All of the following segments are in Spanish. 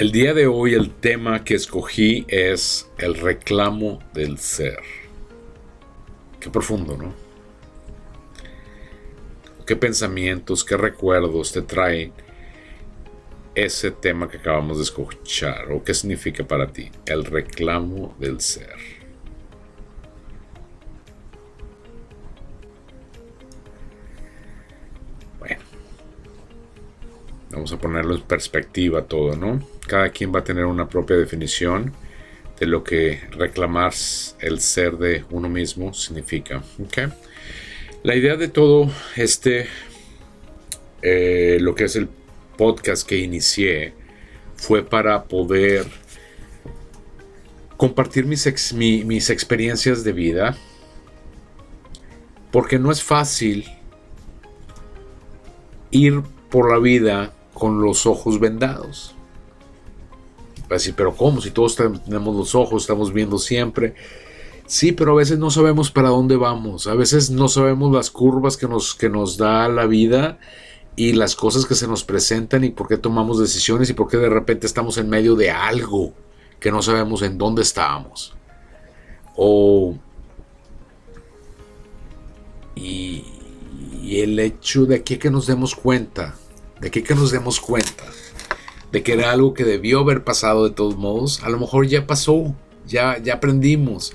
El día de hoy el tema que escogí es el reclamo del ser. Qué profundo, ¿no? ¿Qué pensamientos, qué recuerdos te traen ese tema que acabamos de escuchar? ¿O qué significa para ti el reclamo del ser? A ponerlo en perspectiva todo, ¿no? Cada quien va a tener una propia definición de lo que reclamar el ser de uno mismo significa. ¿okay? La idea de todo este, eh, lo que es el podcast que inicié, fue para poder compartir mis, mis experiencias de vida, porque no es fácil ir por la vida con los ojos vendados. Así, pero ¿cómo? Si todos tenemos los ojos, estamos viendo siempre. Sí, pero a veces no sabemos para dónde vamos. A veces no sabemos las curvas que nos, que nos da la vida y las cosas que se nos presentan y por qué tomamos decisiones y por qué de repente estamos en medio de algo que no sabemos en dónde estábamos. O. Y, el hecho de que, que nos demos cuenta, de que, que nos demos cuenta de que era algo que debió haber pasado de todos modos. A lo mejor ya pasó, ya, ya aprendimos.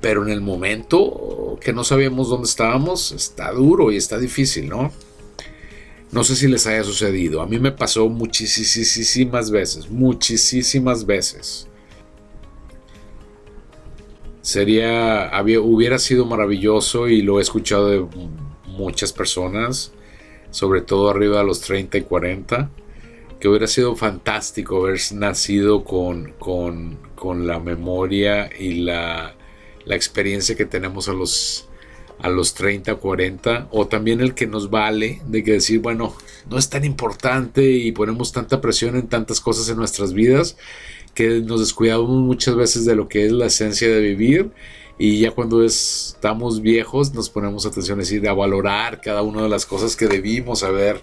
Pero en el momento que no sabíamos dónde estábamos, está duro y está difícil, ¿no? No sé si les haya sucedido. A mí me pasó muchísimas veces, muchísimas veces. Sería, había, hubiera sido maravilloso y lo he escuchado de muchas personas, sobre todo arriba de los 30 y 40 que hubiera sido fantástico haber nacido con, con, la memoria y la, la, experiencia que tenemos a los, a los 30, 40, o también el que nos vale de que decir, bueno, no es tan importante y ponemos tanta presión en tantas cosas en nuestras vidas que nos descuidamos muchas veces de lo que es la esencia de vivir y ya cuando estamos viejos nos ponemos atención decir, a valorar cada una de las cosas que debimos haber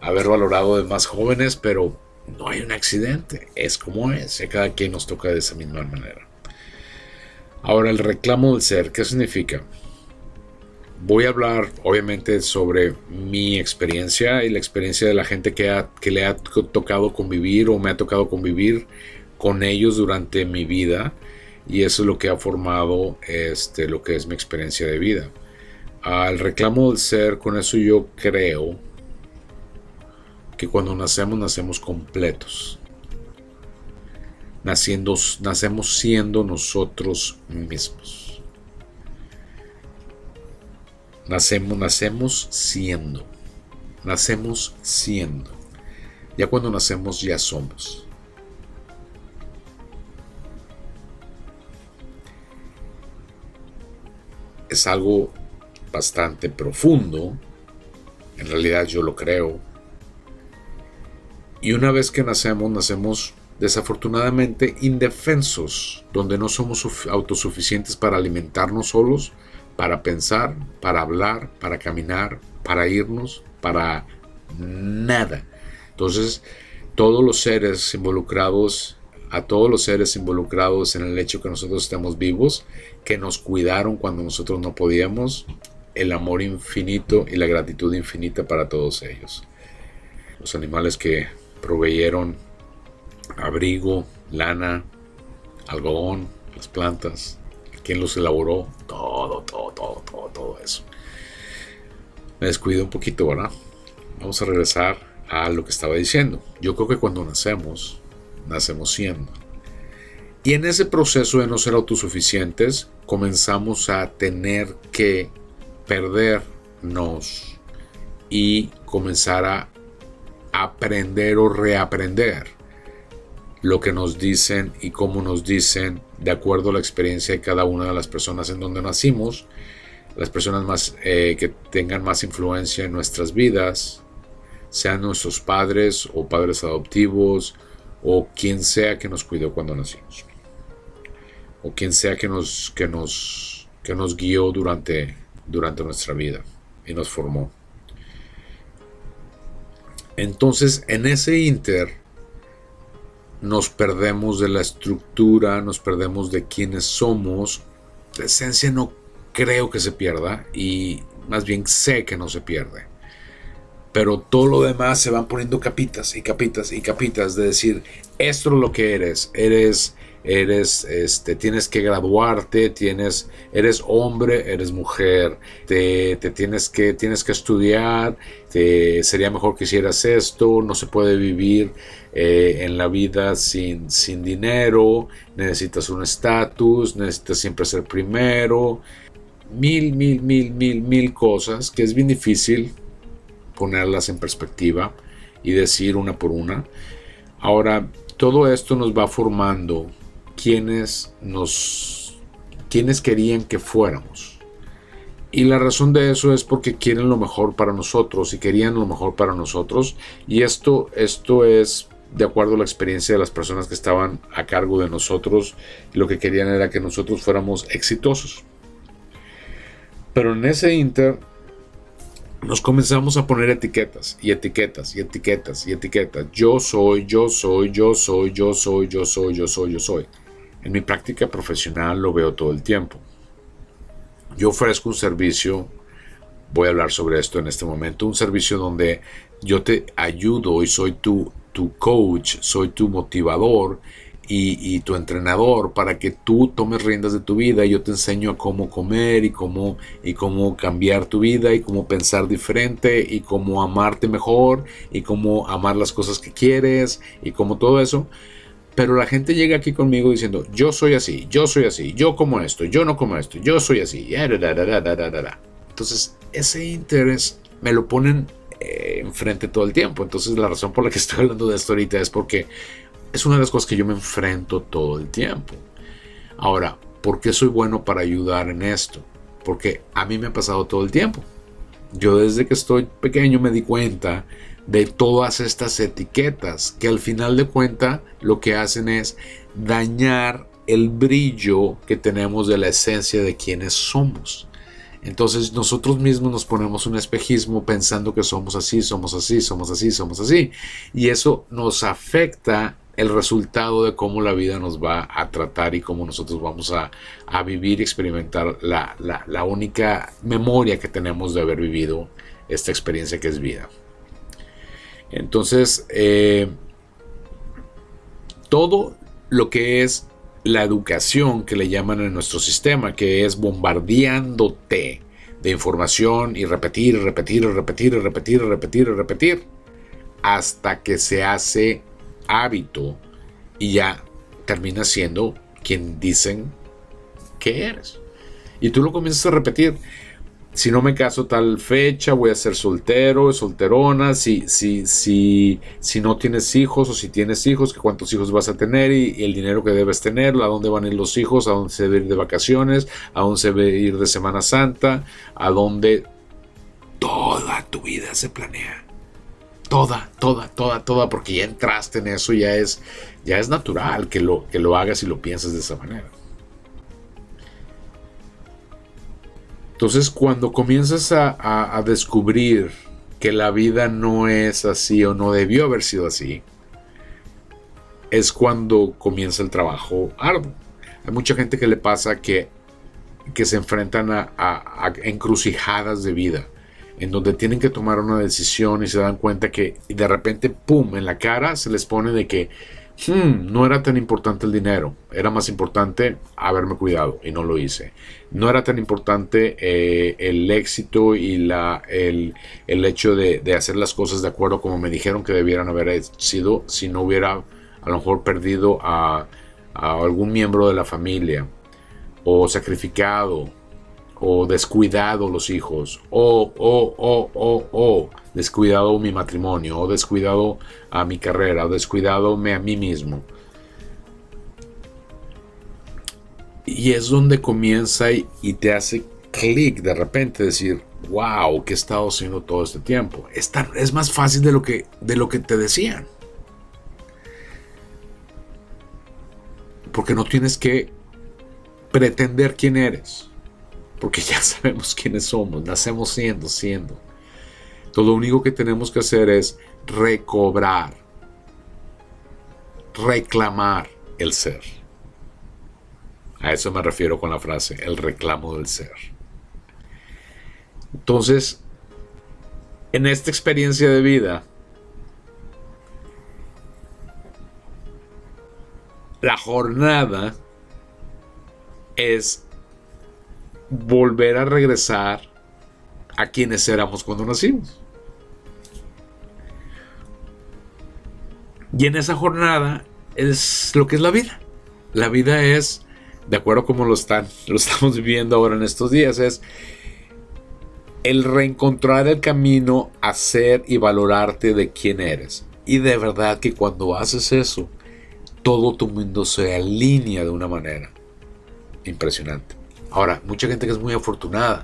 haber valorado de más jóvenes, pero no hay un accidente, es como es, a cada quien nos toca de esa misma manera. Ahora, el reclamo del ser, ¿qué significa? Voy a hablar obviamente sobre mi experiencia y la experiencia de la gente que, que le ha tocado convivir o me ha tocado convivir con ellos durante mi vida y eso es lo que ha formado este, lo que es mi experiencia de vida. Al reclamo del ser, con eso yo creo que cuando nacemos nacemos completos. Naciendo, nacemos siendo nosotros mismos. Nacemos, nacemos siendo. Nacemos siendo. Ya cuando nacemos ya somos. Es algo bastante profundo. En realidad yo lo creo y una vez que nacemos, nacemos desafortunadamente indefensos, donde no somos autosuficientes para alimentarnos solos, para pensar, para hablar, para caminar, para irnos, para nada. Entonces, todos los seres involucrados, a todos los seres involucrados en el hecho que nosotros estamos vivos, que nos cuidaron cuando nosotros no podíamos, el amor infinito y la gratitud infinita para todos ellos. Los animales que proveyeron abrigo, lana, algodón, las plantas, quién los elaboró, todo, todo, todo, todo, todo eso. Me descuido un poquito, ¿verdad? Vamos a regresar a lo que estaba diciendo. Yo creo que cuando nacemos, nacemos siendo. Y en ese proceso de no ser autosuficientes, comenzamos a tener que perdernos y comenzar a aprender o reaprender lo que nos dicen y cómo nos dicen de acuerdo a la experiencia de cada una de las personas en donde nacimos, las personas más eh, que tengan más influencia en nuestras vidas, sean nuestros padres o padres adoptivos o quien sea que nos cuidó cuando nacimos o quien sea que nos que nos que nos guió durante durante nuestra vida y nos formó. Entonces, en ese inter, nos perdemos de la estructura, nos perdemos de quiénes somos. La esencia no creo que se pierda y más bien sé que no se pierde. Pero todo lo demás se van poniendo capitas y capitas y capitas de decir, esto es lo que eres, eres eres, este, tienes que graduarte, tienes, eres hombre, eres mujer, te, tienes, que, tienes que estudiar, te, sería mejor que hicieras esto, no se puede vivir eh, en la vida sin, sin dinero, necesitas un estatus, necesitas siempre ser primero, mil, mil, mil, mil, mil cosas que es bien difícil ponerlas en perspectiva y decir una por una. Ahora, todo esto nos va formando quienes nos quienes querían que fuéramos. Y la razón de eso es porque quieren lo mejor para nosotros y querían lo mejor para nosotros. Y esto, esto es de acuerdo a la experiencia de las personas que estaban a cargo de nosotros. Lo que querían era que nosotros fuéramos exitosos. Pero en ese inter nos comenzamos a poner etiquetas y etiquetas y etiquetas y etiquetas. Yo soy, yo soy, yo soy, yo soy, yo soy, yo soy, yo soy. En mi práctica profesional lo veo todo el tiempo. Yo ofrezco un servicio, voy a hablar sobre esto en este momento, un servicio donde yo te ayudo y soy tu, tu coach, soy tu motivador y, tu entrenador para que tú tomes riendas de tu vida. Yo te enseño cómo comer y cómo, y cómo cambiar tu vida y cómo pensar diferente y cómo amarte mejor y cómo amar las cosas que quieres y cómo todo eso. Pero la gente llega aquí conmigo diciendo, yo soy así, yo soy así, yo como esto, yo no como esto, yo soy así. Entonces, ese interés me lo ponen eh, enfrente todo el tiempo. Entonces, la razón por la que estoy hablando de esto ahorita es porque es una de las cosas que yo me enfrento todo el tiempo. Ahora, ¿por qué soy bueno para ayudar en esto? Porque a mí me ha pasado todo el tiempo. Yo desde que estoy pequeño me di cuenta de todas estas etiquetas que al final de cuenta lo que hacen es dañar el brillo que tenemos de la esencia de quienes somos. Entonces nosotros mismos nos ponemos un espejismo pensando que somos así, somos así, somos así, somos así. Y eso nos afecta el resultado de cómo la vida nos va a tratar y cómo nosotros vamos a, vivir y experimentar la, la única memoria que tenemos de haber vivido esta experiencia que es vida. Entonces, eh, todo lo que es la educación que le llaman en nuestro sistema, que es bombardeándote de información y repetir, repetir, repetir, repetir, repetir, repetir, hasta que se hace hábito y ya termina siendo quien dicen que eres. Y tú lo comienzas a repetir si no me caso tal fecha, voy a ser soltero, solterona, si, si, si, si no tienes hijos o si tienes hijos, cuántos hijos vas a tener y, el dinero que debes tener, a dónde van a ir los hijos, a dónde se debe ir de vacaciones, a dónde se debe ir de Semana Santa, a dónde toda tu vida se planea. Toda, toda, toda, toda, porque ya entraste en eso, ya es, ya es natural que lo, que lo hagas y lo pienses de esa manera. Entonces cuando comienzas a, descubrir que la vida no es así o no debió haber sido así, es cuando comienza el trabajo arduo. Hay mucha gente que le pasa que, que se enfrentan a, a, encrucijadas de vida, en donde tienen que tomar una decisión y se dan cuenta que de repente, ¡pum!, en la cara se les pone de que Hmm, no era tan importante el dinero, era más importante haberme cuidado y no lo hice. No era tan importante eh, el éxito y la, el, hecho de, hacer las cosas de acuerdo como me dijeron que debieran haber sido si no hubiera a lo mejor perdido a algún miembro de la familia o sacrificado o descuidado los hijos, o, o, o, o, o, descuidado mi matrimonio, o descuidado a mi carrera, o descuidado a mí mismo. Y es donde comienza y, te hace clic de repente decir, wow, ¿qué he estado haciendo todo este tiempo? Es, es más fácil de lo, que, de lo que te decían. Porque no tienes que pretender quién eres porque ya sabemos quiénes somos, nacemos siendo, siendo. Todo lo único que tenemos que hacer es recobrar reclamar el ser. A eso me refiero con la frase, el reclamo del ser. Entonces, en esta experiencia de vida, la jornada es volver a regresar a quienes éramos cuando nacimos. Y en esa jornada es lo que es la vida. La vida es, de acuerdo como lo están, lo estamos viviendo ahora en estos días, es el reencontrar el camino a ser y valorarte de quién eres. Y de verdad que cuando haces eso, todo tu mundo se alinea de una manera impresionante. Ahora, mucha gente que es muy afortunada,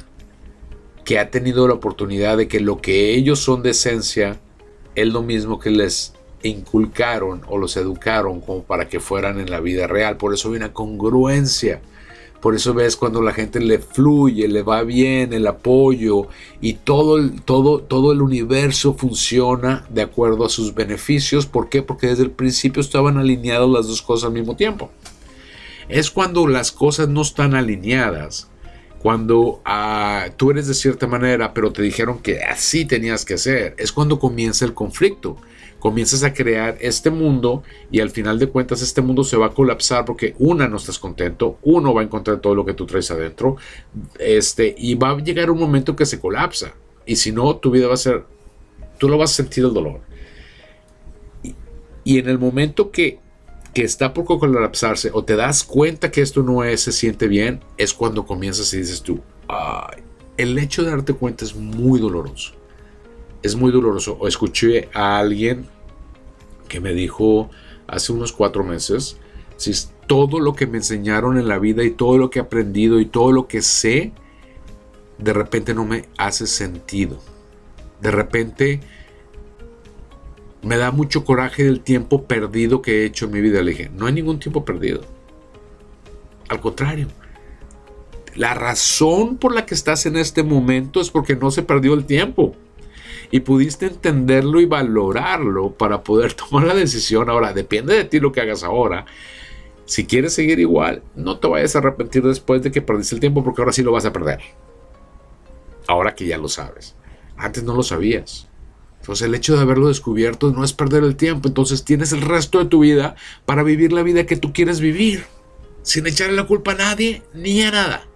que ha tenido la oportunidad de que lo que ellos son de esencia es lo mismo que les inculcaron o los educaron como para que fueran en la vida real. Por eso hay una congruencia. Por eso ves cuando la gente le fluye, le va bien el apoyo y todo el, todo, todo el universo funciona de acuerdo a sus beneficios. ¿Por qué? Porque desde el principio estaban alineadas las dos cosas al mismo tiempo. Es cuando las cosas no están alineadas, cuando ah, tú eres de cierta manera, pero te dijeron que así tenías que ser, es cuando comienza el conflicto comienzas a crear este mundo y al final de cuentas este mundo se va a colapsar porque una no estás contento, uno va a encontrar todo lo que tú traes adentro, este, y va a llegar un momento que se colapsa. Y si no, tu vida va a ser, tú lo vas a sentir el dolor. Y, en el momento que, que está por colapsarse o te das cuenta que esto no es, se siente bien, es cuando comienzas y dices tú, el hecho de darte cuenta es muy doloroso es muy doloroso. O escuché a alguien que me dijo hace unos cuatro meses, si todo lo que me enseñaron en la vida y todo lo que he aprendido y todo lo que sé, de repente no me hace sentido. De repente me da mucho coraje del tiempo perdido que he hecho en mi vida. Le dije, no hay ningún tiempo perdido. Al contrario, la razón por la que estás en este momento es porque no se perdió el tiempo y pudiste entenderlo y valorarlo para poder tomar la decisión. Ahora, depende de ti lo que hagas ahora. Si quieres seguir igual, no te vayas a arrepentir después de que perdiste el tiempo porque ahora sí lo vas a perder. Ahora que ya lo sabes. Antes no lo sabías. Entonces el hecho de haberlo descubierto no es perder el tiempo. Entonces tienes el resto de tu vida para vivir la vida que tú quieres vivir. Sin echarle la culpa a nadie ni a nada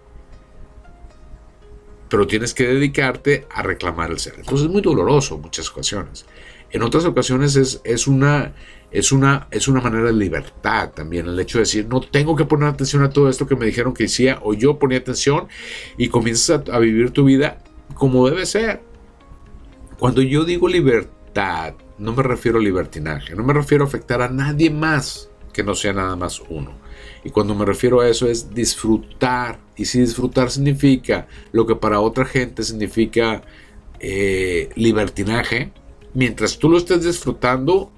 pero tienes que dedicarte a reclamar el ser. Entonces es muy doloroso en muchas ocasiones. En otras ocasiones es, es, una, es, una, es una manera de libertad también, el hecho de decir, no tengo que poner atención a todo esto que me dijeron que hacía, o yo ponía atención y comienzas a vivir tu vida como debe ser. Cuando yo digo libertad, no me refiero a libertinaje, no me refiero a afectar a nadie más que no sea nada más uno. Y cuando me refiero a eso es disfrutar. Y si disfrutar significa lo que para otra gente significa eh, libertinaje, mientras tú lo estés disfrutando,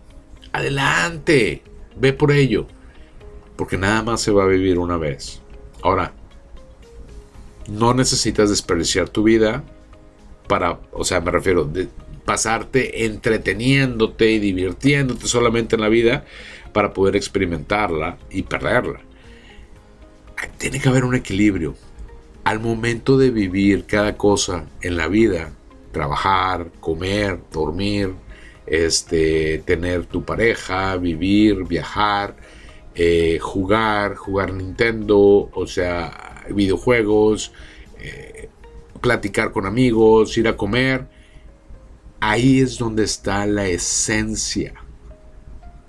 adelante, ve por ello. Porque nada más se va a vivir una vez. Ahora, no necesitas desperdiciar tu vida para, o sea, me refiero, de pasarte entreteniéndote y divirtiéndote solamente en la vida para poder experimentarla y perderla tiene que haber un equilibrio. Al momento de vivir cada cosa en la vida, trabajar, comer, dormir, este, tener tu pareja, vivir, viajar, eh, jugar, jugar Nintendo, o sea, videojuegos, eh, platicar con amigos, ir a comer. Ahí es donde está la esencia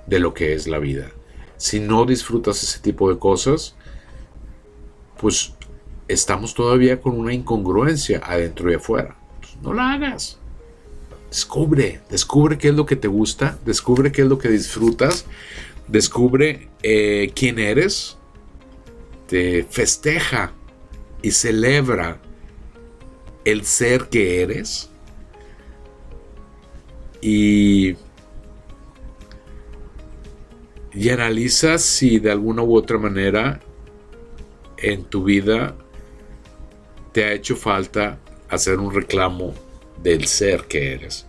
de lo que es la vida. Si no disfrutas ese tipo de cosas, pues estamos todavía con una incongruencia adentro y afuera. Pues, no la hagas. Descubre, descubre qué es lo que te gusta, descubre qué es lo que disfrutas, descubre eh, quién eres, te festeja y celebra el ser que eres y, y analiza si de alguna u otra manera en tu vida te ha hecho falta hacer un reclamo del ser que eres.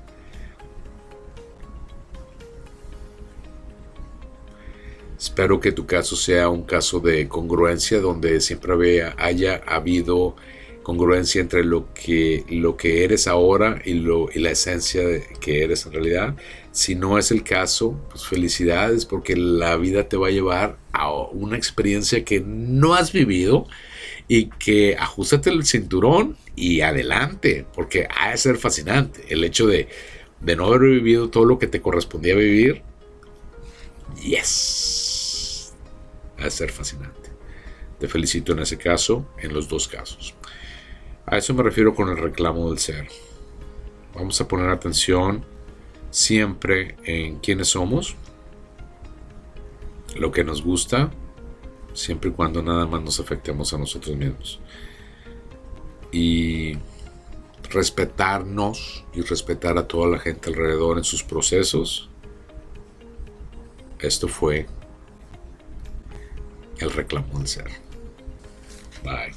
Espero que tu caso sea un caso de congruencia donde siempre haya habido congruencia entre lo que, lo que eres ahora y, la esencia que eres en realidad. Si no es el caso, pues felicidades porque la vida te va a llevar a una experiencia que no has vivido y que ajustate el cinturón y adelante, porque ha de ser fascinante el hecho de, de no haber vivido todo lo que te correspondía vivir. Yes, ha de ser fascinante. Te felicito en ese caso, en los dos casos. A eso me refiero con el reclamo del ser. Vamos a poner atención siempre en quiénes somos, lo que nos gusta, siempre y cuando nada más nos afectemos a nosotros mismos. Y respetarnos y respetar a toda la gente alrededor en sus procesos. Esto fue el reclamo del ser. Bye.